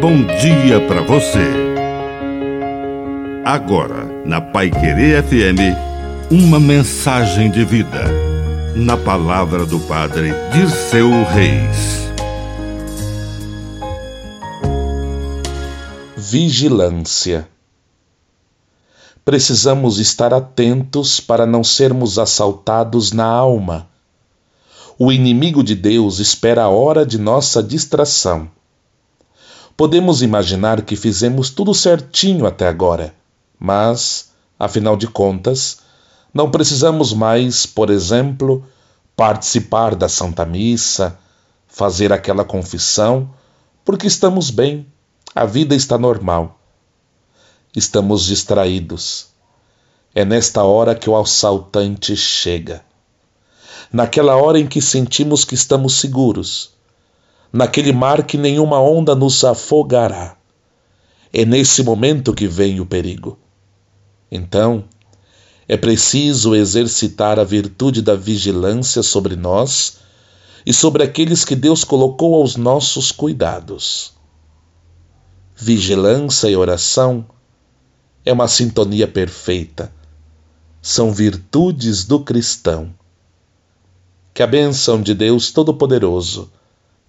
bom dia para você. Agora, na Pai Querer FM, uma mensagem de vida. Na palavra do Padre Dirceu Reis. Vigilância. Precisamos estar atentos para não sermos assaltados na alma. O inimigo de Deus espera a hora de nossa distração Podemos imaginar que fizemos tudo certinho até agora, mas, afinal de contas, não precisamos mais, por exemplo, participar da Santa Missa, fazer aquela confissão, porque estamos bem, a vida está normal. Estamos distraídos. É nesta hora que o assaltante chega. Naquela hora em que sentimos que estamos seguros naquele mar que nenhuma onda nos afogará. É nesse momento que vem o perigo. Então, é preciso exercitar a virtude da vigilância sobre nós e sobre aqueles que Deus colocou aos nossos cuidados. Vigilância e oração é uma sintonia perfeita. São virtudes do cristão. Que a bênção de Deus Todo-Poderoso